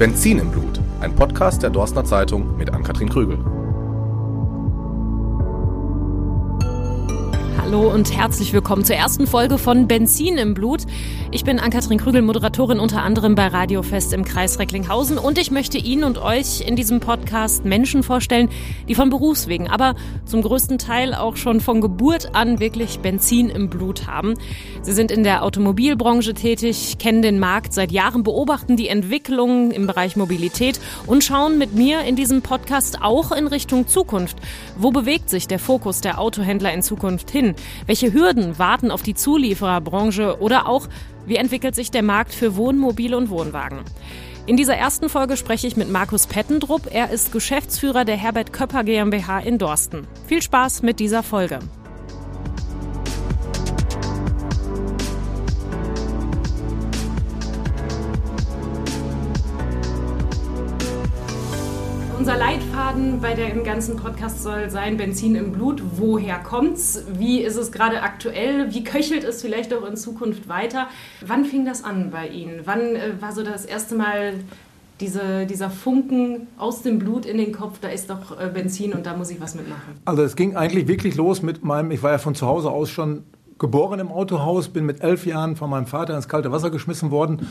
Benzin im Blut, ein Podcast der Dorstner Zeitung mit Ann-Kathrin Krügel. Hallo und herzlich willkommen zur ersten Folge von Benzin im Blut. Ich bin Ann-Kathrin Krügel, Moderatorin unter anderem bei Radiofest im Kreis Recklinghausen und ich möchte Ihnen und euch in diesem Podcast Menschen vorstellen, die von Berufswegen, aber zum größten Teil auch schon von Geburt an wirklich Benzin im Blut haben. Sie sind in der Automobilbranche tätig, kennen den Markt seit Jahren, beobachten die Entwicklungen im Bereich Mobilität und schauen mit mir in diesem Podcast auch in Richtung Zukunft. Wo bewegt sich der Fokus der Autohändler in Zukunft hin? Welche Hürden warten auf die Zuliefererbranche oder auch, wie entwickelt sich der Markt für Wohnmobil und Wohnwagen? In dieser ersten Folge spreche ich mit Markus Pettendrupp. Er ist Geschäftsführer der Herbert Köpper GmbH in Dorsten. Viel Spaß mit dieser Folge. Unser Leitfaden bei dem ganzen Podcast soll sein Benzin im Blut. Woher kommt's? Wie ist es gerade aktuell? Wie köchelt es vielleicht auch in Zukunft weiter? Wann fing das an bei Ihnen? Wann äh, war so das erste Mal diese, dieser Funken aus dem Blut in den Kopf, da ist doch äh, Benzin und da muss ich was mitmachen. Also es ging eigentlich wirklich los mit meinem, ich war ja von zu Hause aus schon geboren im Autohaus, bin mit elf Jahren von meinem Vater ins kalte Wasser geschmissen worden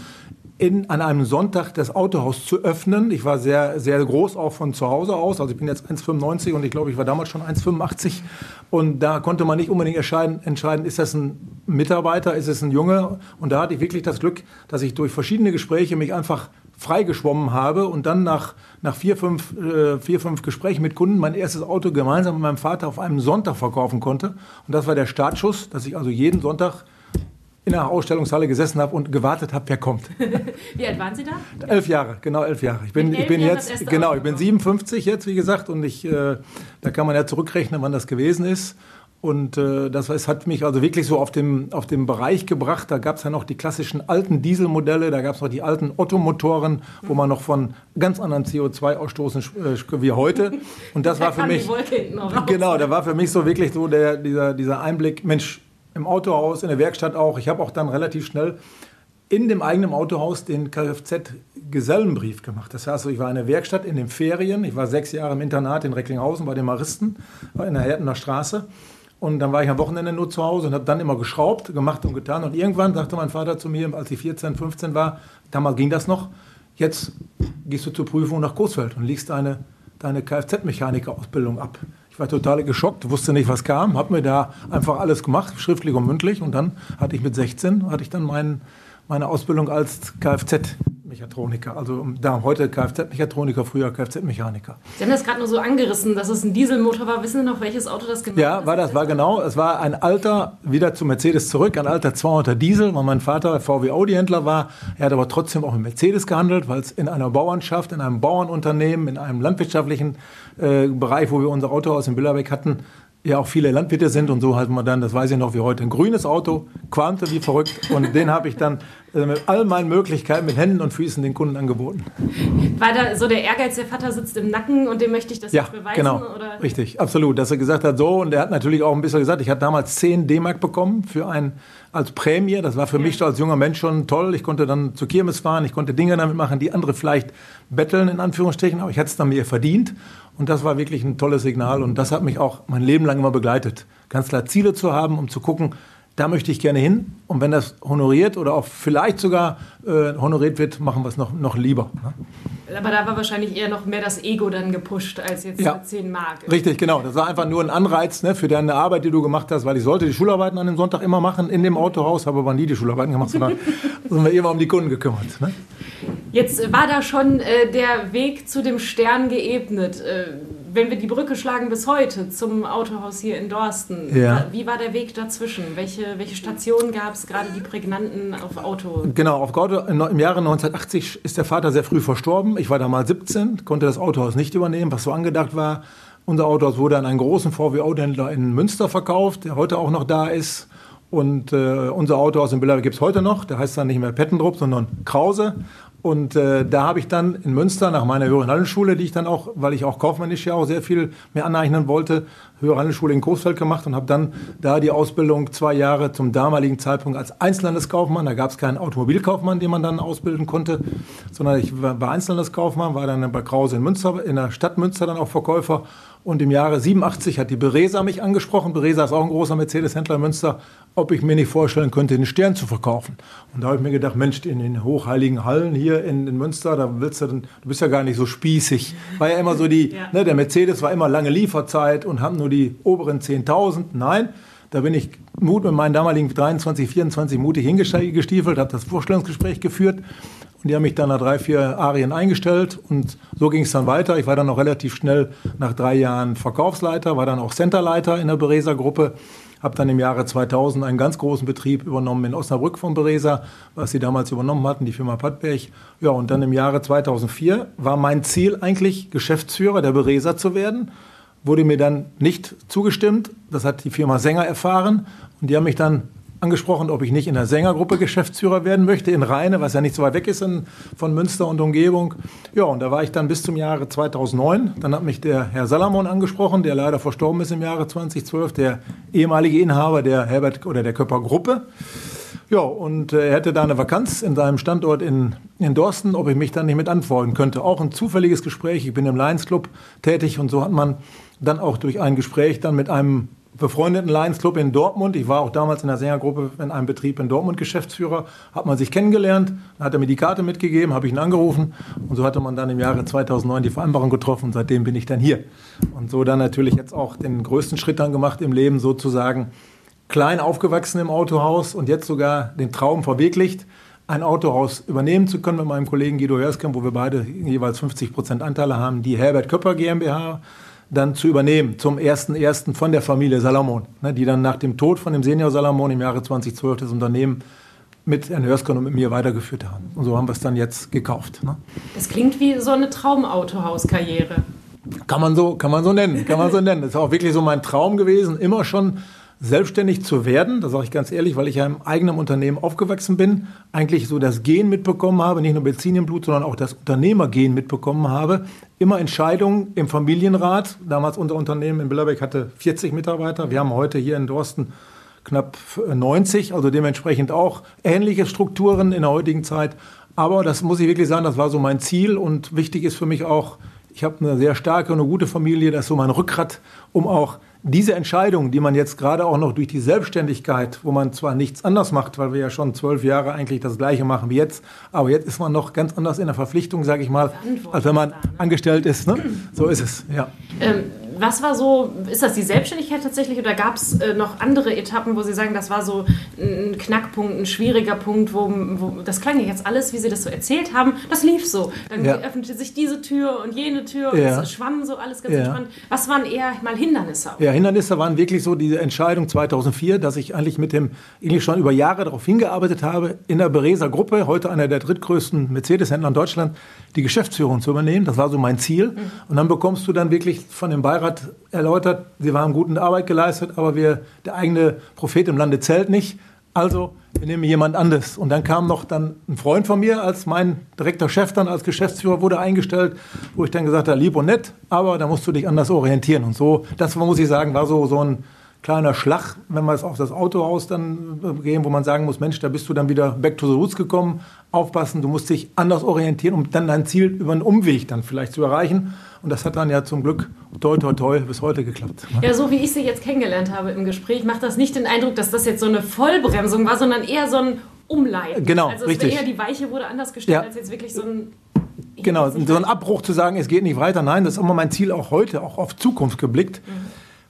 in, an einem Sonntag das Autohaus zu öffnen. Ich war sehr, sehr groß auch von zu Hause aus. Also ich bin jetzt 1,95 und ich glaube, ich war damals schon 1,85. Und da konnte man nicht unbedingt entscheiden, entscheiden, ist das ein Mitarbeiter, ist es ein Junge? Und da hatte ich wirklich das Glück, dass ich durch verschiedene Gespräche mich einfach freigeschwommen habe und dann nach, nach vier, fünf, äh, vier, fünf Gesprächen mit Kunden mein erstes Auto gemeinsam mit meinem Vater auf einem Sonntag verkaufen konnte. Und das war der Startschuss, dass ich also jeden Sonntag in der Ausstellungshalle gesessen habe und gewartet habe, wer kommt. Wie alt waren Sie da? Elf Jahre, genau elf Jahre. Ich bin, ich bin jetzt, genau, ich bin 57 jetzt, wie gesagt, und ich, äh, da kann man ja zurückrechnen, wann das gewesen ist. Und äh, das, das hat mich also wirklich so auf dem, auf dem Bereich gebracht. Da gab es ja noch die klassischen alten Dieselmodelle, da gab es noch die alten Ottomotoren, wo man noch von ganz anderen CO2-Ausstoßen äh, wie heute. Und das da war für mich. Genau, da war für mich so wirklich so der, dieser, dieser Einblick, Mensch, im Autohaus, in der Werkstatt auch. Ich habe auch dann relativ schnell in dem eigenen Autohaus den Kfz-Gesellenbrief gemacht. Das heißt, ich war in der Werkstatt in den Ferien. Ich war sechs Jahre im Internat in Recklinghausen bei den Maristen, war in der Hertener Straße. Und dann war ich am Wochenende nur zu Hause und habe dann immer geschraubt, gemacht und getan. Und irgendwann sagte mein Vater zu mir, als ich 14, 15 war, damals ging das noch, jetzt gehst du zur Prüfung nach Coesfeld und legst deine, deine Kfz-Mechaniker-Ausbildung ab. Ich war total geschockt, wusste nicht, was kam, habe mir da einfach alles gemacht, schriftlich und mündlich. Und dann hatte ich mit 16, hatte ich dann mein, meine Ausbildung als Kfz Mechatroniker. Also da heute Kfz-Mechatroniker, früher Kfz-Mechaniker. Sie haben das gerade nur so angerissen, dass es ein Dieselmotor war. Wissen Sie noch, welches Auto das genau war? Ja, war das war genau. Es war ein alter, wieder zu Mercedes zurück, ein alter 200er Diesel, weil mein Vater VW Audi-Händler war. Er hat aber trotzdem auch mit Mercedes gehandelt, weil es in einer Bauernschaft, in einem Bauernunternehmen, in einem landwirtschaftlichen äh, Bereich, wo wir unser Autohaus in Billerbeck hatten, ja auch viele Landwirte sind und so hatten wir dann, das weiß ich noch wie heute, ein grünes Auto, qualmte wie verrückt und den habe ich dann äh, mit all meinen Möglichkeiten mit Händen und Füßen den Kunden angeboten. War da so der Ehrgeiz, der Vater sitzt im Nacken und dem möchte ich das ja, jetzt beweisen? genau, oder? richtig, absolut, dass er gesagt hat, so und er hat natürlich auch ein bisschen gesagt, ich hatte damals 10 D-Mark bekommen für ein als Prämie. Das war für ja. mich als junger Mensch schon toll. Ich konnte dann zur Kirmes fahren, ich konnte Dinge damit machen, die andere vielleicht betteln, in Anführungsstrichen, aber ich hatte es dann mir verdient. Und das war wirklich ein tolles Signal und das hat mich auch mein Leben lang immer begleitet. Ganz klar Ziele zu haben, um zu gucken, da möchte ich gerne hin. Und wenn das honoriert oder auch vielleicht sogar äh, honoriert wird, machen wir es noch, noch lieber. Ne? Aber da war wahrscheinlich eher noch mehr das Ego dann gepusht als jetzt ja. 10 Mark. Richtig, genau. Das war einfach nur ein Anreiz ne, für deine Arbeit, die du gemacht hast, weil ich sollte die Schularbeiten an dem Sonntag immer machen in dem Autohaus, habe aber nie die Schularbeiten gemacht, sondern sind wir immer um die Kunden gekümmert. Ne? Jetzt war da schon äh, der Weg zu dem Stern geebnet. Äh, wenn wir die Brücke schlagen bis heute zum Autohaus hier in Dorsten, ja. wie war der Weg dazwischen? Welche, welche Stationen gab es, gerade die prägnanten auf Auto? Genau, auf Auto, im Jahre 1980 ist der Vater sehr früh verstorben. Ich war damals 17, konnte das Autohaus nicht übernehmen, was so angedacht war. Unser Autohaus wurde an einen großen VW-Autohändler in Münster verkauft, der heute auch noch da ist. Und äh, unser Autohaus in Billerbeck gibt es heute noch. Der heißt dann nicht mehr Pettendrup, sondern Krause. Und äh, da habe ich dann in Münster nach meiner höheren Handelsschule, die ich dann auch, weil ich auch kaufmännisch ja auch sehr viel mehr aneignen wollte, höhere Handelsschule in Coesfeld gemacht und habe dann da die Ausbildung zwei Jahre zum damaligen Zeitpunkt als Einzelhandelskaufmann. Da gab es keinen Automobilkaufmann, den man dann ausbilden konnte, sondern ich war Einzelhandelskaufmann, war dann bei Krause in Münster, in der Stadt Münster dann auch Verkäufer und im Jahre 87 hat die Beresa mich angesprochen. Beresa ist auch ein großer Mercedes-Händler in Münster, ob ich mir nicht vorstellen könnte, den Stern zu verkaufen. Und da habe ich mir gedacht, Mensch, in den hochheiligen Hallen hier in, in Münster, da willst du, dann, du bist ja gar nicht so spießig. War ja immer so die, ja. ne, der Mercedes war immer lange Lieferzeit und haben nur die oberen 10.000. Nein, da bin ich Mut mit meinen damaligen 23, 24 mutig hingestiefelt, habe das Vorstellungsgespräch geführt und die haben mich dann nach drei, vier Arien eingestellt und so ging es dann weiter. Ich war dann noch relativ schnell nach drei Jahren Verkaufsleiter, war dann auch Centerleiter in der Beresa Gruppe, habe dann im Jahre 2000 einen ganz großen Betrieb übernommen in Osnabrück von Beresa, was sie damals übernommen hatten, die Firma Pattberg. Ja, und dann im Jahre 2004 war mein Ziel eigentlich Geschäftsführer der Beresa zu werden. Wurde mir dann nicht zugestimmt. Das hat die Firma Sänger erfahren und die haben mich dann angesprochen, ob ich nicht in der Sängergruppe Geschäftsführer werden möchte, in Rheine, was ja nicht so weit weg ist in, von Münster und Umgebung. Ja, und da war ich dann bis zum Jahre 2009. Dann hat mich der Herr Salamon angesprochen, der leider verstorben ist im Jahre 2012, der ehemalige Inhaber der Herbert oder der Köpper Gruppe. Ja, und äh, er hätte da eine Vakanz in seinem Standort in, in Dorsten, ob ich mich dann nicht mit antworten könnte. Auch ein zufälliges Gespräch. Ich bin im Lions Club tätig und so hat man dann auch durch ein Gespräch dann mit einem befreundeten Lions Club in Dortmund. Ich war auch damals in der Sängergruppe in einem Betrieb in Dortmund Geschäftsführer. Hat man sich kennengelernt, dann hat er mir die Karte mitgegeben, habe ich ihn angerufen und so hatte man dann im Jahre 2009 die Vereinbarung getroffen seitdem bin ich dann hier. Und so dann natürlich jetzt auch den größten Schritt dann gemacht im Leben sozusagen. Klein aufgewachsen im Autohaus und jetzt sogar den Traum verwirklicht, ein Autohaus übernehmen zu können mit meinem Kollegen Guido Hörskamp, wo wir beide jeweils 50 Prozent Anteile haben, die Herbert Köpper GmbH dann zu übernehmen zum 1.1. von der Familie Salomon, ne, die dann nach dem Tod von dem Senior Salomon im Jahre 2012 das Unternehmen mit Herrn Hörsken und mit mir weitergeführt haben. Und so haben wir es dann jetzt gekauft. Ne. Das klingt wie so eine Traumautohauskarriere. Kann man so, kann man so nennen, kann man so nennen. Das ist auch wirklich so mein Traum gewesen, immer schon selbstständig zu werden, das sage ich ganz ehrlich, weil ich ja im eigenen Unternehmen aufgewachsen bin, eigentlich so das Gen mitbekommen habe, nicht nur Benzin im Blut, sondern auch das Unternehmergen mitbekommen habe. Immer Entscheidungen im Familienrat. Damals unser Unternehmen in Billerbeck hatte 40 Mitarbeiter. Wir haben heute hier in Dorsten knapp 90, also dementsprechend auch ähnliche Strukturen in der heutigen Zeit. Aber das muss ich wirklich sagen, das war so mein Ziel und wichtig ist für mich auch, ich habe eine sehr starke und eine gute Familie, das ist so mein Rückgrat, um auch diese Entscheidung, die man jetzt gerade auch noch durch die Selbstständigkeit, wo man zwar nichts anders macht, weil wir ja schon zwölf Jahre eigentlich das Gleiche machen wie jetzt, aber jetzt ist man noch ganz anders in der Verpflichtung, sage ich mal, als wenn man angestellt ist. Ne? So ist es, ja. Ähm, was war so, ist das die Selbstständigkeit tatsächlich oder gab es äh, noch andere Etappen, wo Sie sagen, das war so ein Knackpunkt, ein schwieriger Punkt, wo, wo das klang ja jetzt alles, wie Sie das so erzählt haben, das lief so. Dann ja. öffnete sich diese Tür und jene Tür und ja. es schwamm so alles ganz ja. entspannt. Was waren eher mal Hindernisse? Auch? Ja, Hindernisse waren wirklich so diese Entscheidung 2004, dass ich eigentlich mit dem, eigentlich schon über Jahre darauf hingearbeitet habe, in der Bereser Gruppe, heute einer der drittgrößten Mercedes-Händler in Deutschland, die Geschäftsführung zu übernehmen. Das war so mein Ziel. Mhm. Und dann bekommst du dann wirklich von dem Beirat hat erläutert, sie haben gute Arbeit geleistet, aber wir, der eigene Prophet im Lande zählt nicht. Also wir nehmen jemand anderes. Und dann kam noch dann ein Freund von mir, als mein direkter Chef dann als Geschäftsführer wurde eingestellt, wo ich dann gesagt habe, lieb und nett, aber da musst du dich anders orientieren. Und so, das muss ich sagen, war so, so ein kleiner Schlag, wenn wir es auf das Autohaus dann äh, gehen, wo man sagen muss, Mensch, da bist du dann wieder back to the roots gekommen. Aufpassen, du musst dich anders orientieren, um dann dein Ziel über einen Umweg dann vielleicht zu erreichen. Und das hat dann ja zum Glück toi toi toi bis heute geklappt. Ja, so wie ich sie jetzt kennengelernt habe im Gespräch, macht das nicht den Eindruck, dass das jetzt so eine Vollbremsung war, sondern eher so ein Umleiten. Genau, also richtig. eher die Weiche wurde anders gestellt, ja. als jetzt wirklich so ein Genau, so ein Abbruch zu sagen, es geht nicht weiter. Nein, das ist immer mein Ziel auch heute, auch auf Zukunft geblickt. Mhm.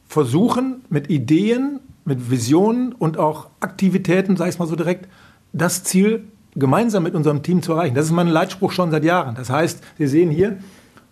Versuchen mit Ideen, mit Visionen und auch Aktivitäten, ich es mal so direkt, das Ziel gemeinsam mit unserem Team zu erreichen. Das ist mein Leitspruch schon seit Jahren. Das heißt, Sie sehen hier,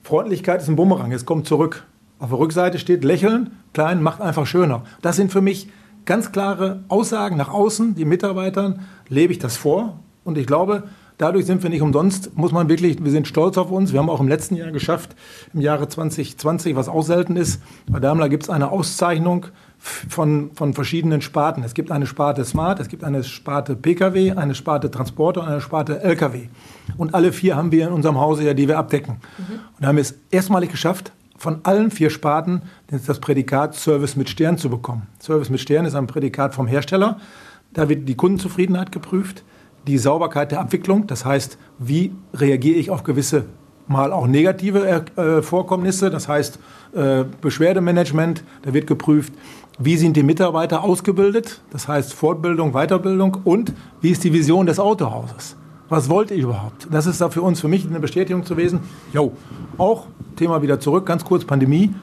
Freundlichkeit ist ein Bumerang, es kommt zurück. Auf der Rückseite steht Lächeln, klein, macht einfach schöner. Das sind für mich ganz klare Aussagen nach außen, die Mitarbeitern lebe ich das vor. Und ich glaube, Dadurch sind wir nicht umsonst, muss man wirklich, wir sind stolz auf uns. Wir haben auch im letzten Jahr geschafft, im Jahre 2020, was auch selten ist. Bei Daimler gibt es eine Auszeichnung von, von verschiedenen Sparten. Es gibt eine Sparte Smart, es gibt eine Sparte Pkw, eine Sparte Transporter und eine Sparte Lkw. Und alle vier haben wir in unserem Hause ja, die wir abdecken. Mhm. Und da haben wir es erstmalig geschafft, von allen vier Sparten das Prädikat Service mit Stern zu bekommen. Service mit Stern ist ein Prädikat vom Hersteller. Da wird die Kundenzufriedenheit geprüft, die Sauberkeit der Abwicklung, das heißt, wie reagiere ich auf gewisse mal auch negative äh, Vorkommnisse, das heißt äh, Beschwerdemanagement, da wird geprüft, wie sind die Mitarbeiter ausgebildet, das heißt Fortbildung, Weiterbildung und wie ist die Vision des Autohauses. Was wollte ich überhaupt? Das ist da für uns, für mich eine Bestätigung zu gewesen. Jo, auch Thema wieder zurück, ganz kurz Pandemie.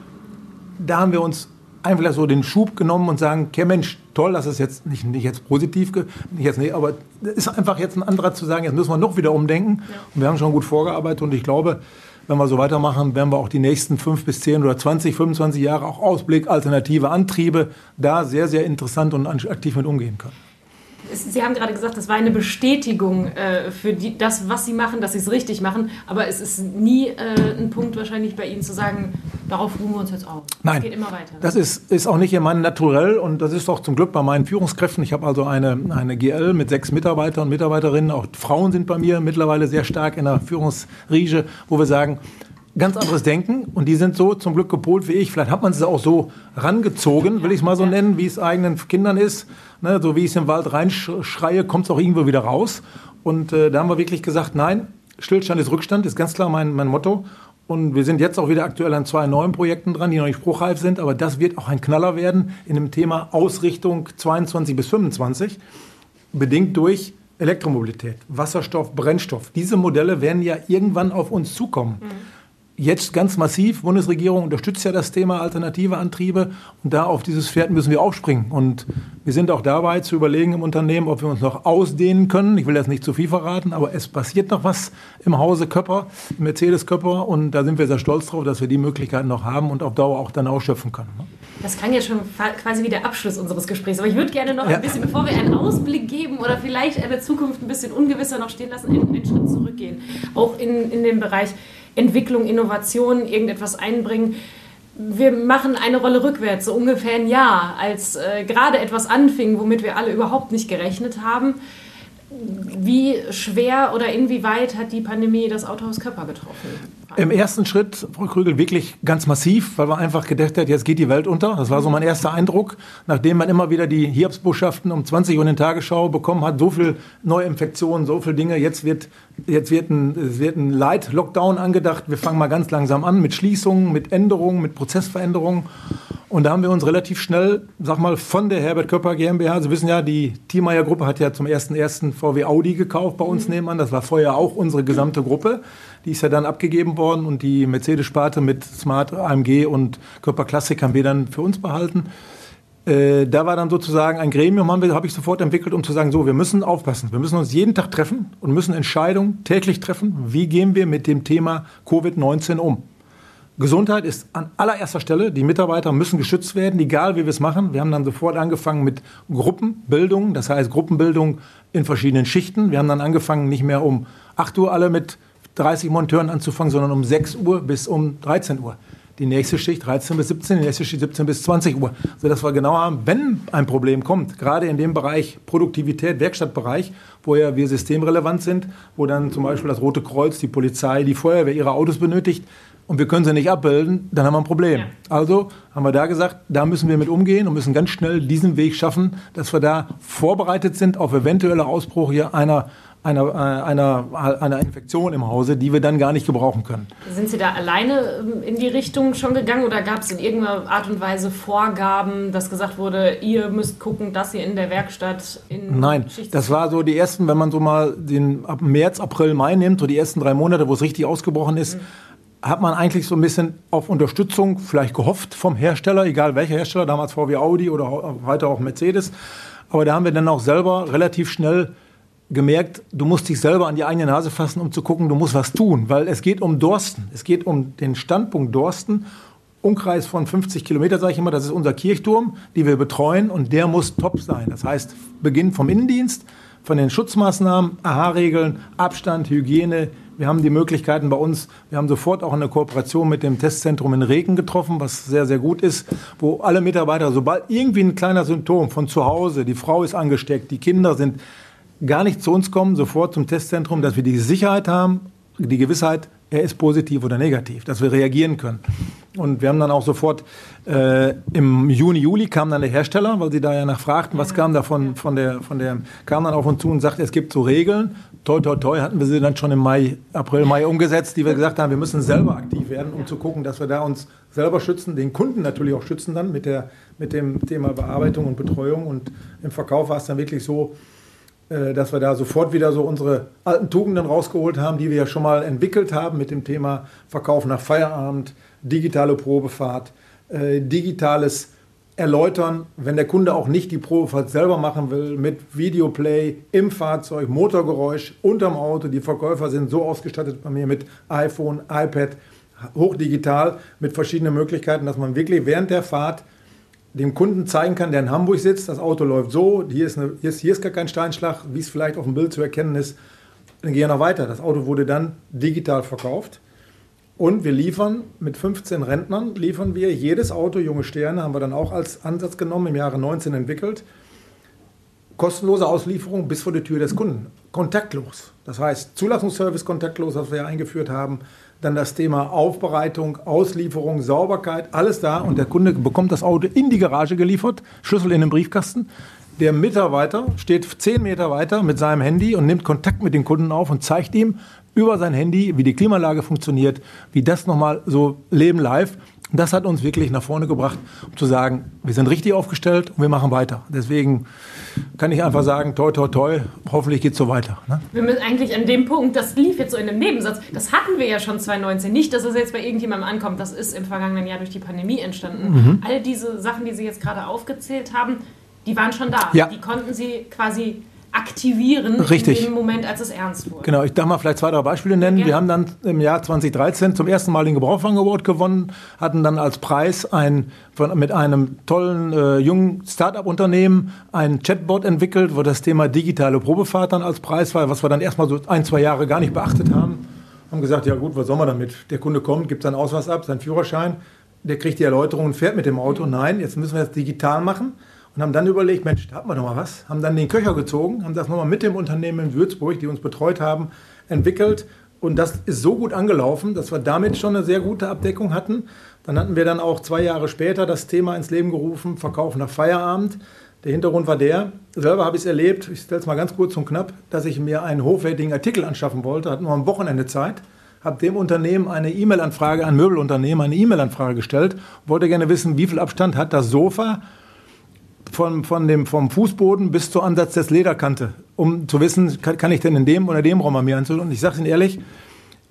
Da haben wir uns einfach so den Schub genommen und sagen, okay Mensch, toll, das ist jetzt nicht, nicht jetzt positiv, nicht jetzt, nee, aber es ist einfach jetzt ein anderer zu sagen, jetzt müssen wir noch wieder umdenken. Ja. Und wir haben schon gut vorgearbeitet und ich glaube, wenn wir so weitermachen, werden wir auch die nächsten fünf bis zehn oder 20, 25 Jahre auch Ausblick, alternative Antriebe da sehr, sehr interessant und aktiv mit umgehen können. Sie haben gerade gesagt, das war eine Bestätigung äh, für die, das, was Sie machen, dass Sie es richtig machen. Aber es ist nie äh, ein Punkt wahrscheinlich bei Ihnen zu sagen, darauf ruhen wir uns jetzt aus. Nein, das geht immer weiter. Ne? Das ist, ist auch nicht in meinem Naturell und das ist auch zum Glück bei meinen Führungskräften. Ich habe also eine, eine GL mit sechs Mitarbeitern und Mitarbeiterinnen. Auch Frauen sind bei mir mittlerweile sehr stark in der Führungsriege, wo wir sagen, ganz anderes Denken und die sind so zum Glück gepolt wie ich. Vielleicht hat man es auch so rangezogen, will ich es mal so nennen, wie es eigenen Kindern ist. Ne, so wie ich es im Wald reinschreie, kommt es auch irgendwo wieder raus. Und äh, da haben wir wirklich gesagt, nein, Stillstand ist Rückstand, ist ganz klar mein, mein Motto. Und wir sind jetzt auch wieder aktuell an zwei neuen Projekten dran, die noch nicht spruchreif sind, aber das wird auch ein Knaller werden in dem Thema Ausrichtung 22 bis 25, bedingt durch Elektromobilität, Wasserstoff, Brennstoff. Diese Modelle werden ja irgendwann auf uns zukommen. Mhm jetzt ganz massiv. Bundesregierung unterstützt ja das Thema alternative Antriebe und da auf dieses Pferd müssen wir aufspringen. Und wir sind auch dabei zu überlegen im Unternehmen, ob wir uns noch ausdehnen können. Ich will jetzt nicht zu viel verraten, aber es passiert noch was im Hause Köpper, Mercedes Köpper und da sind wir sehr stolz drauf, dass wir die Möglichkeiten noch haben und auf Dauer auch dann ausschöpfen können. Ne? Das klang jetzt schon quasi wie der Abschluss unseres Gesprächs. Aber ich würde gerne noch ja. ein bisschen, bevor wir einen Ausblick geben oder vielleicht eine Zukunft ein bisschen ungewisser noch stehen lassen, einen, einen Schritt zurückgehen. Auch in, in dem Bereich Entwicklung, Innovation, irgendetwas einbringen. Wir machen eine Rolle rückwärts, so ungefähr ein Jahr, als äh, gerade etwas anfing, womit wir alle überhaupt nicht gerechnet haben. Wie schwer oder inwieweit hat die Pandemie das Autohaus Körper getroffen? Im ersten Schritt, Frau Krügel, wirklich ganz massiv, weil man einfach gedacht hat, jetzt geht die Welt unter. Das war so mein erster Eindruck, nachdem man immer wieder die Hiobsbotschaften um 20 Uhr in den Tagesschau bekommen hat, so viel Neuinfektionen, so viele Dinge. Jetzt wird, jetzt wird ein, es wird ein Light-Lockdown angedacht. Wir fangen mal ganz langsam an mit Schließungen, mit Änderungen, mit Prozessveränderungen. Und da haben wir uns relativ schnell, sag mal, von der Herbert Köpper GmbH, Sie wissen ja, die Thiemeyer Gruppe hat ja zum 1.1. VW Audi gekauft bei uns mhm. nebenan. Das war vorher auch unsere gesamte Gruppe. Die ist ja dann abgegeben worden und die Mercedes-Sparte mit Smart AMG und Körper Classic haben wir dann für uns behalten. Äh, da war dann sozusagen ein Gremium, habe hab ich sofort entwickelt, um zu sagen, so, wir müssen aufpassen. Wir müssen uns jeden Tag treffen und müssen Entscheidungen täglich treffen. Wie gehen wir mit dem Thema Covid-19 um? Gesundheit ist an allererster Stelle. Die Mitarbeiter müssen geschützt werden, egal wie wir es machen. Wir haben dann sofort angefangen mit Gruppenbildung, das heißt Gruppenbildung in verschiedenen Schichten. Wir haben dann angefangen, nicht mehr um 8 Uhr alle mit 30 Monteuren anzufangen, sondern um 6 Uhr bis um 13 Uhr. Die nächste Schicht 13 bis 17, die nächste Schicht 17 bis 20 Uhr. Sodass wir genau haben, wenn ein Problem kommt, gerade in dem Bereich Produktivität, Werkstattbereich, wo ja wir systemrelevant sind, wo dann zum Beispiel das Rote Kreuz, die Polizei, die Feuerwehr ihre Autos benötigt, und wir können sie nicht abbilden, dann haben wir ein Problem. Ja. Also haben wir da gesagt, da müssen wir mit umgehen und müssen ganz schnell diesen Weg schaffen, dass wir da vorbereitet sind auf eventuelle Ausbrüche einer einer, äh, einer, einer Infektion im Hause, die wir dann gar nicht gebrauchen können. Sind Sie da alleine ähm, in die Richtung schon gegangen oder gab es in irgendeiner Art und Weise Vorgaben, dass gesagt wurde, ihr müsst gucken, dass ihr in der Werkstatt in Nein, das war so die ersten, wenn man so mal den ab März, April, Mai nimmt, so die ersten drei Monate, wo es richtig ausgebrochen ist, mhm hat man eigentlich so ein bisschen auf Unterstützung vielleicht gehofft vom Hersteller, egal welcher Hersteller, damals VW Audi oder weiter auch Mercedes. Aber da haben wir dann auch selber relativ schnell gemerkt, du musst dich selber an die eigene Nase fassen, um zu gucken, du musst was tun, weil es geht um Dorsten. Es geht um den Standpunkt Dorsten. Umkreis von 50 Kilometer, sage ich immer, das ist unser Kirchturm, die wir betreuen und der muss top sein. Das heißt, Beginn vom Innendienst, von den Schutzmaßnahmen, AHA-Regeln, Abstand, Hygiene. Wir haben die Möglichkeiten bei uns. Wir haben sofort auch eine Kooperation mit dem Testzentrum in Regen getroffen, was sehr, sehr gut ist, wo alle Mitarbeiter, sobald irgendwie ein kleiner Symptom von zu Hause, die Frau ist angesteckt, die Kinder sind, gar nicht zu uns kommen, sofort zum Testzentrum, dass wir die Sicherheit haben, die Gewissheit, er ist positiv oder negativ, dass wir reagieren können. Und wir haben dann auch sofort äh, im Juni, Juli kam dann der Hersteller, weil sie da ja nachfragten, was kam da von, von, der, von der, kam dann auf uns zu und sagte, es gibt so Regeln. Toi, toi, toi, hatten wir sie dann schon im Mai, April, Mai umgesetzt, die wir gesagt haben, wir müssen selber aktiv werden, um zu gucken, dass wir da uns selber schützen, den Kunden natürlich auch schützen dann mit, der, mit dem Thema Bearbeitung und Betreuung. Und im Verkauf war es dann wirklich so, dass wir da sofort wieder so unsere alten Tugenden rausgeholt haben, die wir ja schon mal entwickelt haben mit dem Thema Verkauf nach Feierabend, digitale Probefahrt, äh, digitales Erläutern, wenn der Kunde auch nicht die Probefahrt selber machen will, mit Videoplay im Fahrzeug, Motorgeräusch unterm Auto. Die Verkäufer sind so ausgestattet bei mir mit iPhone, iPad, hochdigital, mit verschiedenen Möglichkeiten, dass man wirklich während der Fahrt dem Kunden zeigen kann, der in Hamburg sitzt, das Auto läuft so, hier ist, eine, hier ist, hier ist gar kein Steinschlag, wie es vielleicht auf dem Bild zu erkennen ist. Dann gehe ich noch weiter. Das Auto wurde dann digital verkauft. Und wir liefern mit 15 Rentnern, liefern wir jedes Auto, junge Sterne, haben wir dann auch als Ansatz genommen, im Jahre 19 entwickelt. Kostenlose Auslieferung bis vor die Tür des Kunden. Kontaktlos. Das heißt, Zulassungsservice kontaktlos, was wir ja eingeführt haben, dann das Thema Aufbereitung, Auslieferung, Sauberkeit, alles da und der Kunde bekommt das Auto in die Garage geliefert, Schlüssel in den Briefkasten. Der Mitarbeiter steht zehn Meter weiter mit seinem Handy und nimmt Kontakt mit dem Kunden auf und zeigt ihm über sein Handy, wie die Klimaanlage funktioniert, wie das nochmal so Leben live das hat uns wirklich nach vorne gebracht, um zu sagen, wir sind richtig aufgestellt und wir machen weiter. Deswegen kann ich einfach sagen, toi, toi, toi, hoffentlich geht es so weiter. Ne? Wir müssen eigentlich an dem Punkt, das lief jetzt so in einem Nebensatz, das hatten wir ja schon 2019. Nicht, dass es jetzt bei irgendjemandem ankommt, das ist im vergangenen Jahr durch die Pandemie entstanden. Mhm. All diese Sachen, die Sie jetzt gerade aufgezählt haben, die waren schon da. Ja. Die konnten Sie quasi aktivieren Richtig. in dem Moment, als es ernst wurde. Genau, ich darf mal vielleicht zwei, drei Beispiele nennen. Ja. Wir haben dann im Jahr 2013 zum ersten Mal den Gebrauchwagen Award gewonnen, hatten dann als Preis ein, von, mit einem tollen äh, jungen Start-up-Unternehmen ein Chatbot entwickelt, wo das Thema digitale Probefahrt dann als Preis war, was wir dann erstmal so ein, zwei Jahre gar nicht beachtet haben. Haben gesagt, ja gut, was soll man damit? Der Kunde kommt, gibt seinen Ausweis ab, seinen Führerschein, der kriegt die Erläuterung und fährt mit dem Auto. Nein, jetzt müssen wir das digital machen und haben dann überlegt, Mensch, da hatten wir doch mal was. Haben dann den Köcher gezogen, haben das nochmal mit dem Unternehmen in Würzburg, die uns betreut haben, entwickelt. Und das ist so gut angelaufen, dass wir damit schon eine sehr gute Abdeckung hatten. Dann hatten wir dann auch zwei Jahre später das Thema ins Leben gerufen, Verkauf nach Feierabend. Der Hintergrund war der, selber habe ich es erlebt, ich stelle es mal ganz kurz und knapp, dass ich mir einen hochwertigen Artikel anschaffen wollte, hatte nur am Wochenende Zeit, habe dem Unternehmen eine E-Mail-Anfrage, ein Möbelunternehmen, eine E-Mail-Anfrage gestellt, wollte gerne wissen, wie viel Abstand hat das Sofa von, von dem, vom Fußboden bis zur Ansatz des Lederkante, um zu wissen, kann, kann ich denn in dem oder dem Raum an mir anzünden. Und ich sage Ihnen ehrlich,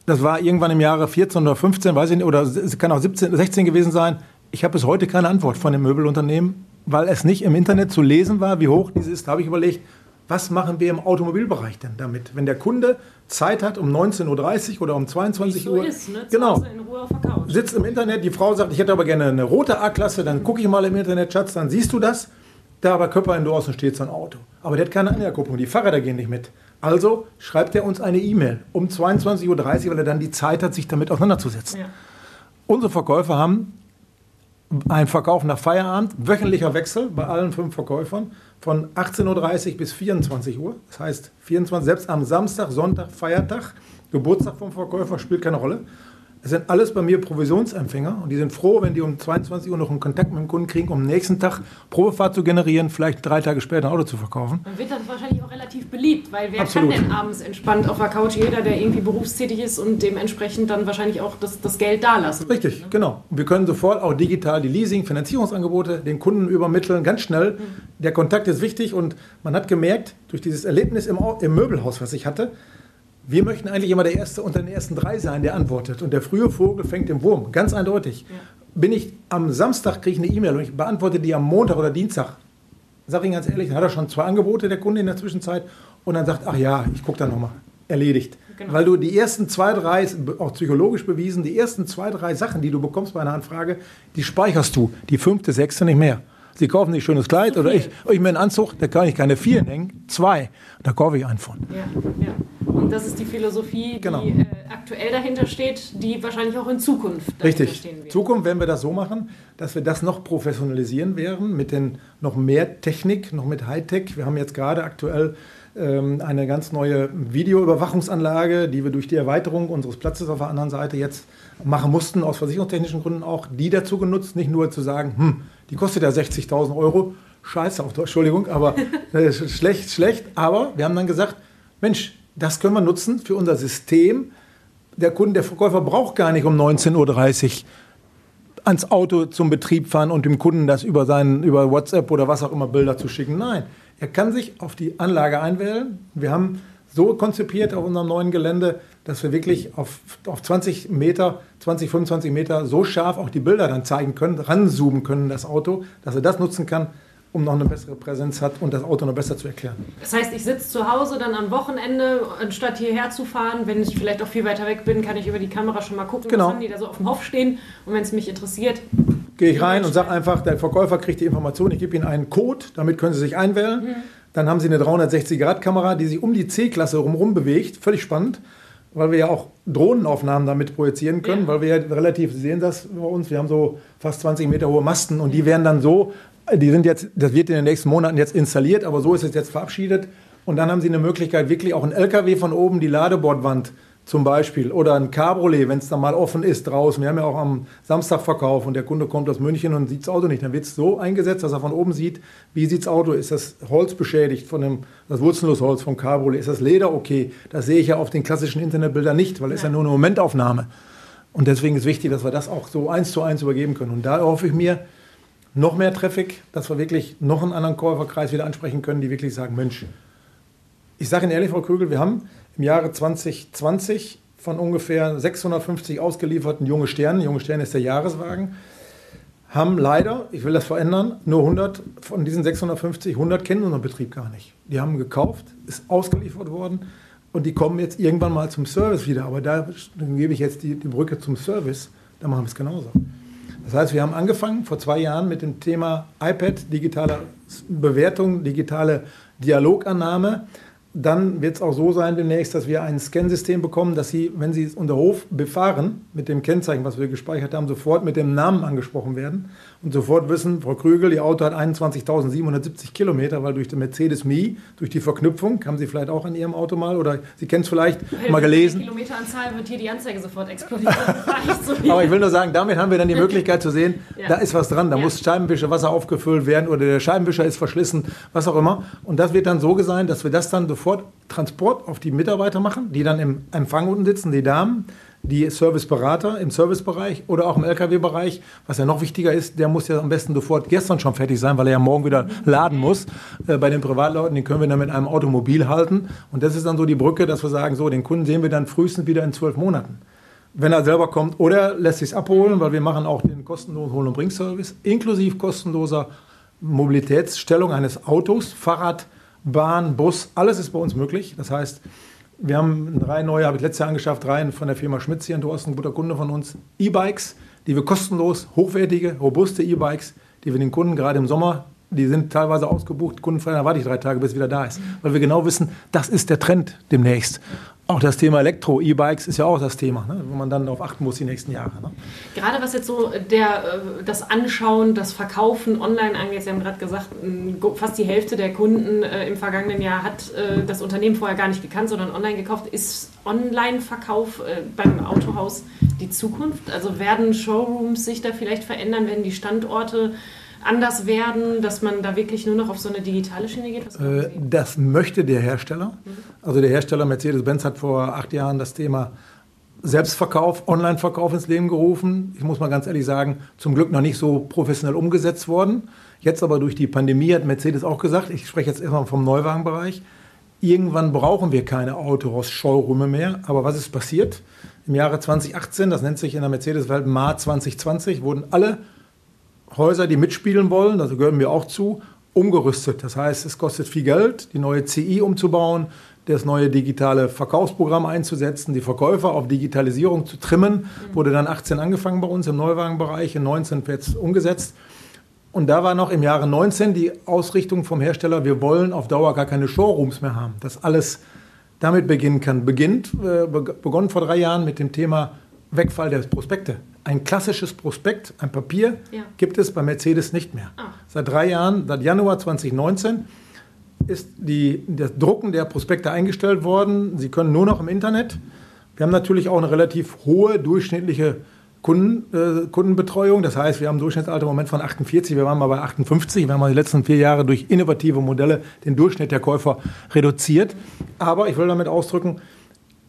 das war irgendwann im Jahre 14 oder 15, weiß ich nicht, oder es kann auch 17, 16 gewesen sein. Ich habe bis heute keine Antwort von dem Möbelunternehmen, weil es nicht im Internet zu lesen war, wie hoch dieses ist. Da habe ich überlegt, was machen wir im Automobilbereich denn damit? Wenn der Kunde Zeit hat um 19.30 Uhr oder um 22 Uhr. So ist, ne? genau. Sitzt im Internet, die Frau sagt, ich hätte aber gerne eine rote A-Klasse, dann gucke ich mal im Internet, Schatz, dann siehst du das. Da aber Körper in draußen steht so ein Auto. Aber der hat keine Anmerkung, die Fahrräder gehen nicht mit. Also schreibt er uns eine E-Mail um 22.30 Uhr, weil er dann die Zeit hat, sich damit auseinanderzusetzen. Ja. Unsere Verkäufer haben einen Verkauf nach Feierabend, wöchentlicher Wechsel bei allen fünf Verkäufern von 18.30 Uhr bis 24 Uhr. Das heißt, 24, selbst am Samstag, Sonntag, Feiertag, Geburtstag vom Verkäufer spielt keine Rolle. Es sind alles bei mir Provisionsempfänger und die sind froh, wenn die um 22 Uhr noch einen Kontakt mit dem Kunden kriegen, um am nächsten Tag Probefahrt zu generieren, vielleicht drei Tage später ein Auto zu verkaufen. Dann wird das wahrscheinlich auch relativ beliebt, weil wer Absolut. kann denn abends entspannt auf der Couch? Jeder, der irgendwie berufstätig ist und dementsprechend dann wahrscheinlich auch das, das Geld da lassen. Richtig, ne? genau. Und wir können sofort auch digital die Leasing, Finanzierungsangebote den Kunden übermitteln, ganz schnell. Mhm. Der Kontakt ist wichtig und man hat gemerkt, durch dieses Erlebnis im, im Möbelhaus, was ich hatte, wir möchten eigentlich immer der Erste unter den ersten drei sein, der antwortet. Und der frühe Vogel fängt den Wurm, ganz eindeutig. Ja. Bin ich am Samstag, kriege ich eine E-Mail und ich beantworte die am Montag oder Dienstag. Sag ich ganz ehrlich, dann hat er schon zwei Angebote, der Kunde in der Zwischenzeit. Und dann sagt, ach ja, ich gucke da nochmal. Erledigt. Genau. Weil du die ersten zwei, drei, auch psychologisch bewiesen, die ersten zwei, drei Sachen, die du bekommst bei einer Anfrage, die speicherst du. Die fünfte, sechste nicht mehr. Sie kaufen sich schönes Kleid oder ich, ich mir einen Anzug, da kann ich keine vier hängen, zwei. Da kaufe ich einen von. Ja, ja. Und das ist die Philosophie, genau. die äh, aktuell dahinter steht, die wahrscheinlich auch in Zukunft Richtig. stehen wird. Zukunft werden wir das so machen, dass wir das noch professionalisieren werden mit den noch mehr Technik, noch mit Hightech. Wir haben jetzt gerade aktuell ähm, eine ganz neue Videoüberwachungsanlage, die wir durch die Erweiterung unseres Platzes auf der anderen Seite jetzt machen mussten, aus versicherungstechnischen Gründen auch, die dazu genutzt, nicht nur zu sagen, hm, die kostet ja 60.000 Euro, scheiße auf Entschuldigung, aber äh, schlecht, schlecht, aber wir haben dann gesagt, Mensch, das können wir nutzen für unser System. Der Kunde, der Verkäufer braucht gar nicht um 19.30 Uhr ans Auto zum Betrieb fahren und dem Kunden das über, seinen, über WhatsApp oder was auch immer Bilder zu schicken. Nein, er kann sich auf die Anlage einwählen. Wir haben so konzipiert auf unserem neuen Gelände, dass wir wirklich auf, auf 20 Meter, 20, 25 Meter so scharf auch die Bilder dann zeigen können, ranzoomen können, das Auto, dass er das nutzen kann, um noch eine bessere Präsenz hat und das Auto noch besser zu erklären. Das heißt, ich sitze zu Hause dann am Wochenende, anstatt hierher zu fahren, wenn ich vielleicht auch viel weiter weg bin, kann ich über die Kamera schon mal gucken, genau. was haben die da so auf dem Hof stehen. Und wenn es mich interessiert, gehe ich rein und sage einfach, der Verkäufer kriegt die Information, ich gebe Ihnen einen Code, damit können Sie sich einwählen. Mhm. Dann haben Sie eine 360-Grad-Kamera, die sich um die C-Klasse herum bewegt. Völlig spannend, weil wir ja auch Drohnenaufnahmen damit projizieren können, ja. weil wir ja relativ, Sie sehen das bei uns, wir haben so fast 20 Meter hohe Masten und die werden dann so die sind jetzt, das wird in den nächsten Monaten jetzt installiert, aber so ist es jetzt verabschiedet. Und dann haben Sie eine Möglichkeit, wirklich auch ein LKW von oben die Ladebordwand zum Beispiel oder ein Cabriolet, wenn es dann mal offen ist draußen. Wir haben ja auch am Samstag Verkauf und der Kunde kommt aus München und sieht das Auto nicht. Dann wird es so eingesetzt, dass er von oben sieht, wie sieht das Auto, ist das Holz beschädigt von dem, das Wurzelnussholz vom Cabriolet, ist das Leder okay? Das sehe ich ja auf den klassischen Internetbildern nicht, weil es ja. ja nur eine Momentaufnahme. Und deswegen ist wichtig, dass wir das auch so eins zu eins übergeben können. Und da hoffe ich mir, noch mehr Traffic, dass wir wirklich noch einen anderen Käuferkreis wieder ansprechen können, die wirklich sagen, Mensch, ich sage Ihnen ehrlich, Frau Krügel, wir haben im Jahre 2020 von ungefähr 650 ausgelieferten junge Sternen, junge Sterne ist der Jahreswagen, haben leider, ich will das verändern, nur 100 von diesen 650, 100 kennen unseren Betrieb gar nicht. Die haben gekauft, ist ausgeliefert worden und die kommen jetzt irgendwann mal zum Service wieder. Aber da gebe ich jetzt die, die Brücke zum Service, da machen wir es genauso. Das heißt, wir haben angefangen vor zwei Jahren mit dem Thema iPad, digitale Bewertung, digitale Dialogannahme dann wird es auch so sein demnächst, dass wir ein Scansystem bekommen, dass Sie, wenn Sie es unter Hof befahren, mit dem Kennzeichen, was wir gespeichert haben, sofort mit dem Namen angesprochen werden und sofort wissen, Frau Krügel, Ihr Auto hat 21.770 Kilometer, weil durch den Mercedes Me, durch die Verknüpfung, haben Sie vielleicht auch in Ihrem Auto mal oder Sie kennen es vielleicht Weil mal gelesen. Die Kilometeranzahl wird hier die Anzeige sofort explodieren. so Aber ich will nur sagen, damit haben wir dann die Möglichkeit zu sehen, ja. da ist was dran, da ja. muss Scheibenwischer Wasser aufgefüllt werden oder der Scheibenwischer ist verschlissen, was auch immer. Und das wird dann so sein, dass wir das dann sofort sofort Transport auf die Mitarbeiter machen, die dann im Empfang unten sitzen, die Damen, die Serviceberater im Servicebereich oder auch im Lkw-Bereich. Was ja noch wichtiger ist, der muss ja am besten sofort gestern schon fertig sein, weil er ja morgen wieder laden muss. Äh, bei den Privatleuten, den können wir dann mit einem Automobil halten. Und das ist dann so die Brücke, dass wir sagen, so, den Kunden sehen wir dann frühestens wieder in zwölf Monaten. Wenn er selber kommt oder lässt sich abholen, weil wir machen auch den kostenlosen Hol- und Bringservice, inklusive kostenloser Mobilitätsstellung eines Autos, Fahrrad, Bahn, Bus, alles ist bei uns möglich. Das heißt, wir haben drei neue, habe ich letztes Jahr angeschafft, Reihen von der Firma Schmitz hier in Dorsten, ein guter Kunde von uns, E-Bikes, die wir kostenlos, hochwertige, robuste E-Bikes, die wir den Kunden gerade im Sommer, die sind teilweise ausgebucht, kundenfrei, dann warte ich drei Tage, bis es wieder da ist. Weil wir genau wissen, das ist der Trend demnächst. Auch das Thema Elektro, E-Bikes ist ja auch das Thema, ne, wo man dann darauf achten muss die nächsten Jahre. Ne? Gerade was jetzt so der, äh, das Anschauen, das Verkaufen online angeht, Sie haben gerade gesagt, fast die Hälfte der Kunden äh, im vergangenen Jahr hat äh, das Unternehmen vorher gar nicht gekannt, sondern online gekauft. Ist Online-Verkauf beim Autohaus die Zukunft? Also werden Showrooms sich da vielleicht verändern, werden die Standorte anders werden, dass man da wirklich nur noch auf so eine digitale Schiene geht? Äh, das möchte der Hersteller. Mhm. Also der Hersteller Mercedes-Benz hat vor acht Jahren das Thema Selbstverkauf, Online-Verkauf ins Leben gerufen. Ich muss mal ganz ehrlich sagen, zum Glück noch nicht so professionell umgesetzt worden. Jetzt aber durch die Pandemie hat Mercedes auch gesagt, ich spreche jetzt erstmal vom Neuwagenbereich, irgendwann brauchen wir keine Autohaus-Showrooms mehr. Aber was ist passiert? Im Jahre 2018, das nennt sich in der Mercedes-Welt MA 2020, wurden alle Häuser, die mitspielen wollen, da gehören wir auch zu, umgerüstet. Das heißt, es kostet viel Geld, die neue CI umzubauen, das neue digitale Verkaufsprogramm einzusetzen, die Verkäufer auf Digitalisierung zu trimmen. Wurde dann 18 angefangen bei uns im Neuwagenbereich, in 19 wird es umgesetzt. Und da war noch im Jahre 19 die Ausrichtung vom Hersteller, wir wollen auf Dauer gar keine Showrooms mehr haben. Dass alles damit beginnen kann. Beginnt, äh, begonnen vor drei Jahren mit dem Thema Wegfall der Prospekte. Ein klassisches Prospekt, ein Papier, ja. gibt es bei Mercedes nicht mehr. Ach. Seit drei Jahren, seit Januar 2019, ist die, das Drucken der Prospekte eingestellt worden. Sie können nur noch im Internet. Wir haben natürlich auch eine relativ hohe durchschnittliche Kunden, äh, Kundenbetreuung. Das heißt, wir haben ein Durchschnittsalter im Moment von 48, wir waren mal bei 58. Wir haben die letzten vier Jahre durch innovative Modelle den Durchschnitt der Käufer reduziert. Aber ich will damit ausdrücken,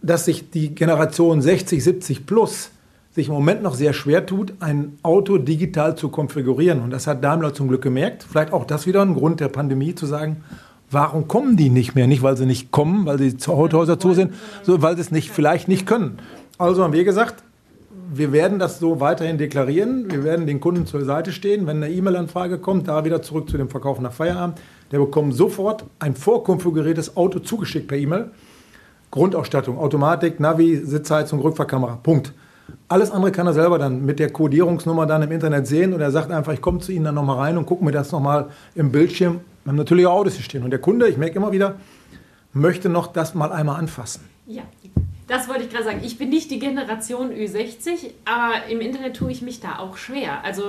dass sich die Generation 60, 70 plus sich im Moment noch sehr schwer tut, ein Auto digital zu konfigurieren. Und das hat Daimler zum Glück gemerkt. Vielleicht auch das wieder ein Grund der Pandemie zu sagen, warum kommen die nicht mehr? Nicht, weil sie nicht kommen, weil sie zu Autohäuser zu sind, sondern weil sie es nicht, vielleicht nicht können. Also haben wir gesagt, wir werden das so weiterhin deklarieren. Wir werden den Kunden zur Seite stehen. Wenn eine E-Mail-Anfrage kommt, da wieder zurück zu dem Verkauf nach Feierabend, der bekommt sofort ein vorkonfiguriertes Auto zugeschickt per E-Mail. Grundausstattung, Automatik, Navi, Sitzheizung, Rückfahrkamera. Punkt. Alles andere kann er selber dann mit der Codierungsnummer dann im Internet sehen und er sagt einfach, ich komme zu Ihnen dann nochmal rein und gucke mir das nochmal im Bildschirm. Wir haben natürlich auch Autos hier stehen. Und der Kunde, ich merke immer wieder, möchte noch das mal einmal anfassen. Ja, das wollte ich gerade sagen. Ich bin nicht die Generation Ü60, aber im Internet tue ich mich da auch schwer. Also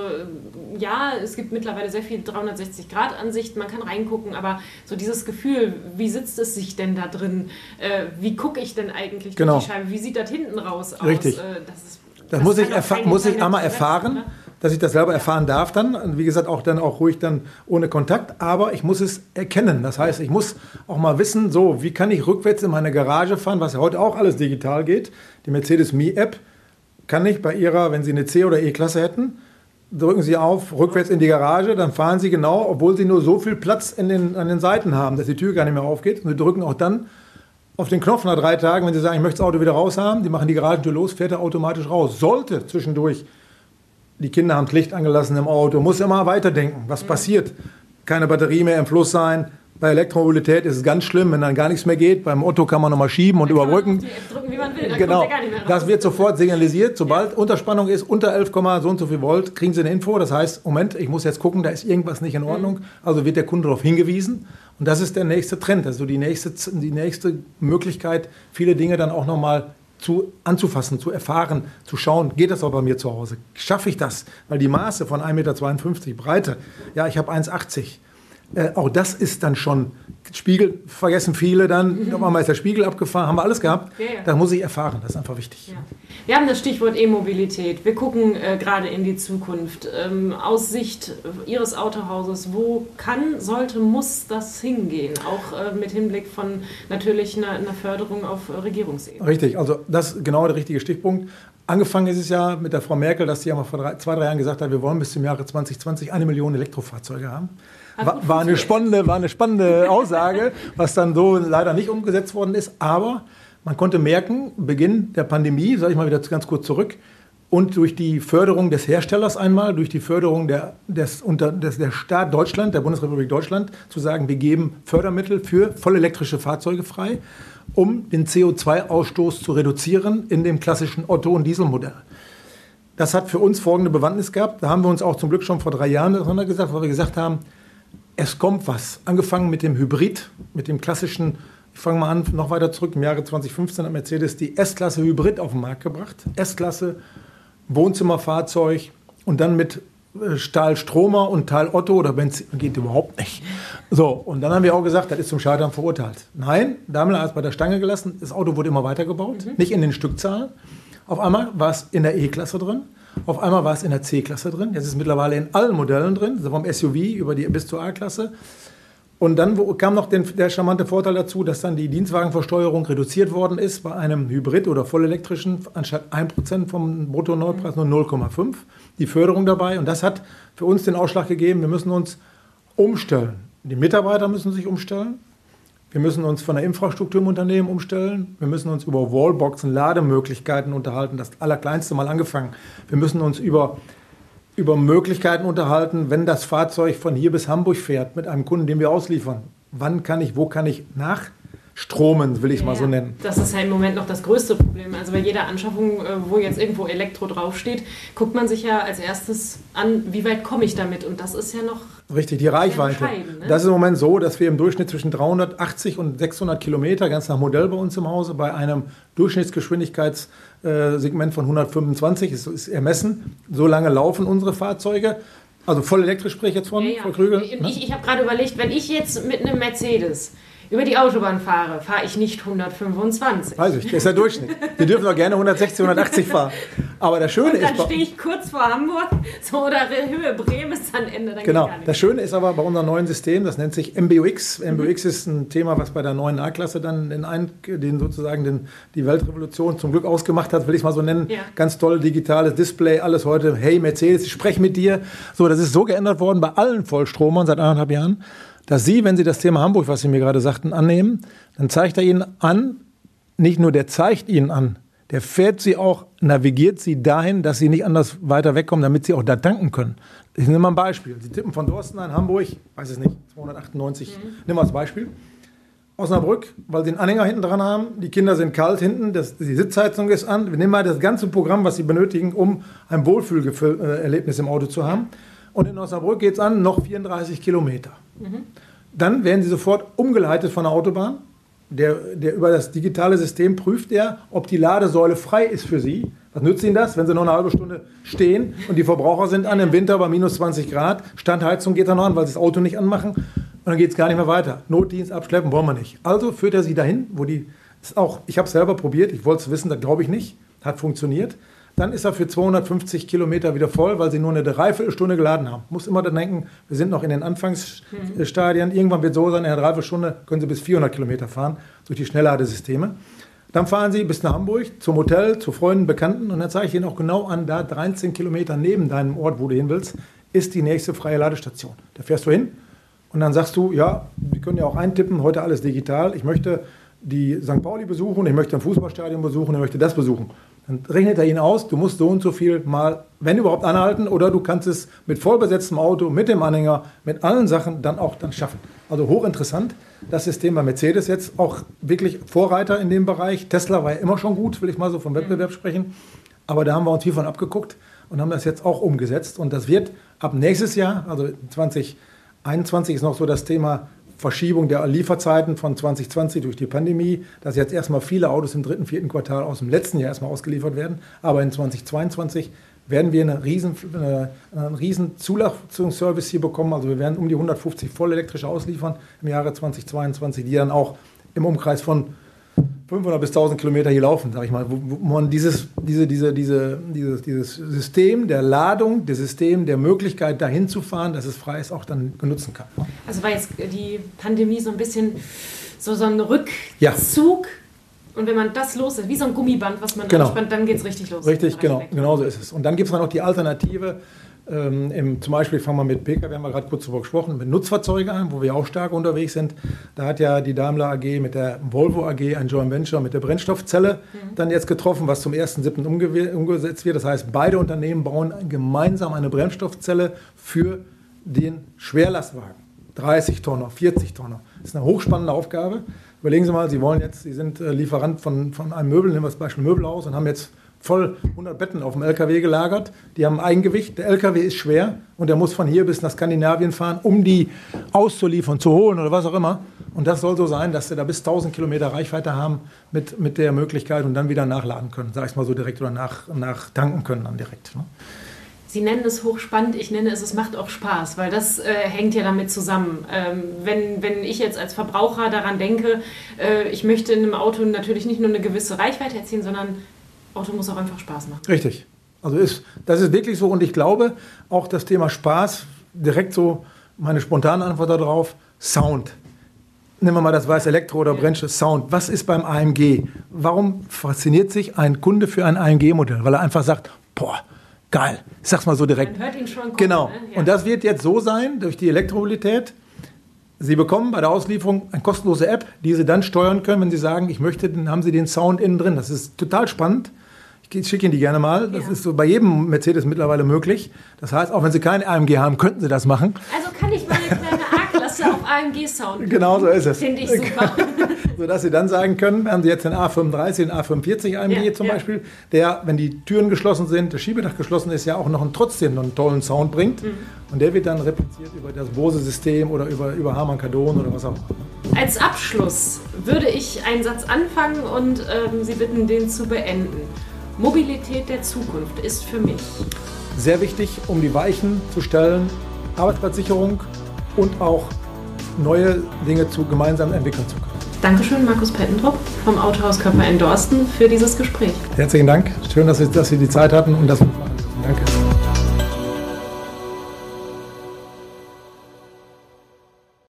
ja, es gibt mittlerweile sehr viel 360-Grad-Ansicht, man kann reingucken, aber so dieses Gefühl, wie sitzt es sich denn da drin? Äh, wie gucke ich denn eigentlich genau. durch die Scheibe? Wie sieht das hinten raus aus? Richtig. Äh, das, ist, das, das muss ich, muss ich einmal erfahren. Ne? Dass ich das selber erfahren darf dann. Wie gesagt, auch dann auch ruhig dann ohne Kontakt. Aber ich muss es erkennen. Das heißt, ich muss auch mal wissen, so, wie kann ich rückwärts in meine Garage fahren, was ja heute auch alles digital geht. Die Mercedes Me App kann ich bei ihrer, wenn Sie eine C- oder E-Klasse hätten, drücken Sie auf, rückwärts in die Garage, dann fahren Sie genau, obwohl Sie nur so viel Platz in den, an den Seiten haben, dass die Tür gar nicht mehr aufgeht. Und Sie drücken auch dann auf den Knopf nach drei Tagen, wenn Sie sagen, ich möchte das Auto wieder raus haben, die machen die Garagentür los, fährt er automatisch raus. Sollte zwischendurch die Kinder haben das Licht angelassen im Auto, muss immer weiterdenken, was passiert. Keine Batterie mehr im Fluss sein. Bei Elektromobilität ist es ganz schlimm, wenn dann gar nichts mehr geht. Beim Otto kann man nochmal schieben und überbrücken. Drücken, wie man will, genau. Das wird sofort signalisiert. Sobald ja. Unterspannung ist, unter 11, so und so viel Volt, kriegen Sie eine Info. Das heißt, Moment, ich muss jetzt gucken, da ist irgendwas nicht in. Ordnung. Also wird der Kunde darauf hingewiesen. Und das ist der nächste Trend, also die nächste, die nächste Möglichkeit, viele Dinge dann auch nochmal zu, anzufassen, zu erfahren, zu schauen, geht das auch bei mir zu Hause? Schaffe ich das? Weil die Maße von 1,52 Meter Breite, ja, ich habe 1,80 äh, auch das ist dann schon Spiegel, vergessen viele dann, mhm. mal ist der Spiegel abgefahren, haben wir alles gehabt. Ja, ja. Da muss ich erfahren, das ist einfach wichtig. Ja. Wir haben das Stichwort E-Mobilität. Wir gucken äh, gerade in die Zukunft. Ähm, aus Sicht Ihres Autohauses, wo kann, sollte, muss das hingehen? Auch äh, mit Hinblick von natürlich einer, einer Förderung auf Regierungsebene. Richtig, also das ist genau der richtige Stichpunkt. Angefangen ist es ja mit der Frau Merkel, dass sie ja mal vor drei, zwei, drei Jahren gesagt hat, wir wollen bis zum Jahre 2020 eine Million Elektrofahrzeuge haben. War, war, eine spannende, war eine spannende Aussage, was dann so leider nicht umgesetzt worden ist. Aber man konnte merken, Beginn der Pandemie, sage ich mal wieder ganz kurz zurück, und durch die Förderung des Herstellers einmal, durch die Förderung der, des, unter, des, der Staat Deutschland, der Bundesrepublik Deutschland, zu sagen, wir geben Fördermittel für vollelektrische Fahrzeuge frei um den CO2-Ausstoß zu reduzieren in dem klassischen Otto- und Dieselmodell. Das hat für uns folgende Bewandtnis gehabt. Da haben wir uns auch zum Glück schon vor drei Jahren gesagt, weil wir gesagt haben, es kommt was. Angefangen mit dem Hybrid, mit dem klassischen, ich fange mal an, noch weiter zurück. Im Jahre 2015 hat Mercedes die S-Klasse Hybrid auf den Markt gebracht. S-Klasse, Wohnzimmerfahrzeug und dann mit Stahlstromer und Teil Otto oder Benzin geht überhaupt nicht. So, und dann haben wir auch gesagt, das ist zum Scheitern verurteilt. Nein, Daimler hat es bei der Stange gelassen. Das Auto wurde immer weitergebaut, mhm. nicht in den Stückzahlen. Auf einmal war es in der E-Klasse drin, auf einmal war es in der C-Klasse drin. Jetzt ist es mittlerweile in allen Modellen drin, also vom SUV über die bis zur A-Klasse. Und dann kam noch den, der charmante Vorteil dazu, dass dann die Dienstwagenversteuerung reduziert worden ist bei einem Hybrid- oder vollelektrischen, anstatt 1% vom Bruttoneupreis nur 0,5. Die Förderung dabei. Und das hat für uns den Ausschlag gegeben, wir müssen uns umstellen. Die Mitarbeiter müssen sich umstellen. Wir müssen uns von der Infrastruktur im Unternehmen umstellen. Wir müssen uns über Wallboxen, Lademöglichkeiten unterhalten. Das allerkleinste mal angefangen. Wir müssen uns über über Möglichkeiten unterhalten, wenn das Fahrzeug von hier bis Hamburg fährt mit einem Kunden, den wir ausliefern. Wann kann ich, wo kann ich nach Stromen, will ich ja, mal so nennen. Das ist ja im Moment noch das größte Problem. Also bei jeder Anschaffung, äh, wo jetzt irgendwo Elektro draufsteht, guckt man sich ja als erstes an, wie weit komme ich damit? Und das ist ja noch. Richtig, die Reichweite. Ne? Das ist im Moment so, dass wir im Durchschnitt zwischen 380 und 600 Kilometer, ganz nach Modell bei uns im Hause, bei einem Durchschnittsgeschwindigkeitssegment von 125, ist, ist ermessen. So lange laufen unsere Fahrzeuge. Also voll elektrisch spreche ich jetzt von, ja, ja. Frau Krügel. Ich, ne? ich habe gerade überlegt, wenn ich jetzt mit einem Mercedes über die Autobahn fahre, fahre ich nicht 125. Weiß ich, das ist der Durchschnitt. Wir dürfen auch gerne 160, 180 fahren. Aber das Schöne und dann ist. Dann stehe ich kurz vor Hamburg, so oder Höhe Bremen ist dann Ende. Dann genau. Das Schöne ist aber bei unserem neuen System, das nennt sich MBUX. MBUX mhm. ist ein Thema, was bei der neuen A-Klasse dann den, ein, den sozusagen den, die Weltrevolution zum Glück ausgemacht hat, will ich es mal so nennen. Ja. Ganz toll, digitales Display, alles heute. Hey Mercedes, ich spreche mit dir. So, das ist so geändert worden bei allen Vollstromern seit anderthalb Jahren dass Sie, wenn Sie das Thema Hamburg, was Sie mir gerade sagten, annehmen, dann zeigt er Ihnen an, nicht nur der zeigt Ihnen an, der fährt Sie auch, navigiert Sie dahin, dass Sie nicht anders weiter wegkommen, damit Sie auch da tanken können. Ich nehme mal ein Beispiel. Sie tippen von Dorsten an Hamburg, weiß es nicht, 298, mhm. nimm mal als Beispiel. Osnabrück, weil sie den Anhänger hinten dran haben, die Kinder sind kalt hinten, das, die Sitzheizung ist an. Wir nehmen mal das ganze Programm, was sie benötigen, um ein Wohlfühlerlebnis im Auto zu haben. Und in Osnabrück geht es an, noch 34 Kilometer. Mhm. Dann werden sie sofort umgeleitet von der Autobahn. Der, der über das digitale System prüft er, ob die Ladesäule frei ist für sie. Was nützt ihnen das, wenn sie noch eine halbe Stunde stehen und die Verbraucher sind an im Winter bei minus 20 Grad? Standheizung geht dann noch an, weil sie das Auto nicht anmachen. Und dann geht es gar nicht mehr weiter. Notdienst abschleppen wollen wir nicht. Also führt er sie dahin, wo die. Ist auch, ich habe es selber probiert, ich wollte es wissen, das glaube ich nicht. Hat funktioniert. Dann ist er für 250 Kilometer wieder voll, weil sie nur eine Dreiviertelstunde geladen haben. Muss immer dann denken, wir sind noch in den Anfangsstadien. Irgendwann wird so sein, in einer Dreiviertelstunde können sie bis 400 Kilometer fahren durch die Schnellladesysteme. Dann fahren sie bis nach Hamburg zum Hotel, zu Freunden, Bekannten und dann zeige ich ihnen auch genau an, da 13 Kilometer neben deinem Ort, wo du hin willst, ist die nächste freie Ladestation. Da fährst du hin und dann sagst du, ja, wir können ja auch eintippen, heute alles digital. Ich möchte die St. Pauli besuchen, ich möchte ein Fußballstadion besuchen, ich möchte das besuchen. Dann rechnet er ihn aus, du musst so und so viel mal, wenn überhaupt, anhalten oder du kannst es mit vollbesetztem Auto, mit dem Anhänger, mit allen Sachen dann auch dann schaffen. Also hochinteressant. Das System bei Mercedes jetzt auch wirklich Vorreiter in dem Bereich. Tesla war ja immer schon gut, will ich mal so vom Wettbewerb sprechen. Aber da haben wir uns viel von abgeguckt und haben das jetzt auch umgesetzt. Und das wird ab nächstes Jahr, also 2021 ist noch so das Thema Verschiebung der Lieferzeiten von 2020 durch die Pandemie, dass jetzt erstmal viele Autos im dritten, vierten Quartal aus dem letzten Jahr erstmal ausgeliefert werden. Aber in 2022 werden wir eine riesen, eine, einen riesen Zulassungsservice hier bekommen. Also wir werden um die 150 vollelektrische ausliefern im Jahre 2022, die dann auch im Umkreis von 500 bis 1000 Kilometer hier laufen, sage ich mal, wo, wo man dieses, diese, diese, diese, dieses, dieses System der Ladung, das System der Möglichkeit, dahin zu fahren, dass es frei ist, auch dann benutzen kann. Also war jetzt die Pandemie so ein bisschen so, so ein Rückzug. Ja. Und wenn man das los ist, wie so ein Gummiband, was man genau. anspannt, dann geht es richtig los. Richtig, genau, genau so ist es. Und dann gibt es noch die Alternative, ähm, im, zum Beispiel fangen wir mit Pkw, haben wir gerade kurz darüber gesprochen, mit Nutzfahrzeugen an, wo wir auch stark unterwegs sind. Da hat ja die Daimler AG mit der Volvo AG ein Joint Venture mit der Brennstoffzelle mhm. dann jetzt getroffen, was zum 1.7. umgesetzt wird. Das heißt, beide Unternehmen bauen gemeinsam eine Brennstoffzelle für den Schwerlastwagen. 30 Tonner, 40 Tonner. Das ist eine hochspannende Aufgabe. Überlegen Sie mal, Sie wollen jetzt, Sie sind äh, Lieferant von, von einem Möbel, nehmen wir das Beispiel Möbelhaus und haben jetzt voll 100 Betten auf dem LKW gelagert. Die haben Eigengewicht. Der LKW ist schwer und der muss von hier bis nach Skandinavien fahren, um die auszuliefern, zu holen oder was auch immer. Und das soll so sein, dass sie da bis 1000 Kilometer Reichweite haben mit, mit der Möglichkeit und dann wieder nachladen können, sag ich mal so direkt oder nach, nach tanken können dann direkt. Ne? Sie nennen es hochspannend, ich nenne es, es macht auch Spaß, weil das äh, hängt ja damit zusammen. Ähm, wenn, wenn ich jetzt als Verbraucher daran denke, äh, ich möchte in einem Auto natürlich nicht nur eine gewisse Reichweite erzielen, sondern Auto muss auch einfach Spaß machen. Richtig. Also ist, das ist wirklich so und ich glaube auch das Thema Spaß, direkt so meine spontane Antwort darauf, Sound. Nehmen wir mal das Weiß Elektro oder Brennstoff Sound. Was ist beim AMG? Warum fasziniert sich ein Kunde für ein AMG-Modell? Weil er einfach sagt, boah, geil. Ich sag's mal so direkt. Man hört ihn schon kommen, Genau. Ne? Ja. Und das wird jetzt so sein, durch die Elektromobilität. Sie bekommen bei der Auslieferung eine kostenlose App, die Sie dann steuern können, wenn Sie sagen, ich möchte, dann haben Sie den Sound innen drin. Das ist total spannend. Ich schicke Ihnen die gerne mal. Das ja. ist so bei jedem Mercedes mittlerweile möglich. Das heißt, auch wenn Sie kein AMG haben, könnten Sie das machen. Also kann ich meine kleine A-Klasse auf AMG Sound. Genau so ist es. Finde ich super. sodass Sie dann sagen können, haben Sie jetzt den A35, den A45 AMG ja, zum ja. Beispiel, der, wenn die Türen geschlossen sind, das Schiebedach geschlossen ist, ja auch noch einen, trotzdem noch einen tollen Sound bringt. Mhm. Und der wird dann repliziert über das Bose-System oder über, über Harman Kardon oder was auch immer. Als Abschluss würde ich einen Satz anfangen und ähm, Sie bitten, den zu beenden. Mobilität der Zukunft ist für mich sehr wichtig, um die Weichen zu stellen, Arbeitsplatzsicherung und auch neue Dinge zu gemeinsam entwickeln zu können. Dankeschön, Markus Pettendrup vom Autohaus Körper in Dorsten für dieses Gespräch. Herzlichen Dank. Schön, dass Sie, dass Sie die Zeit hatten und dass wir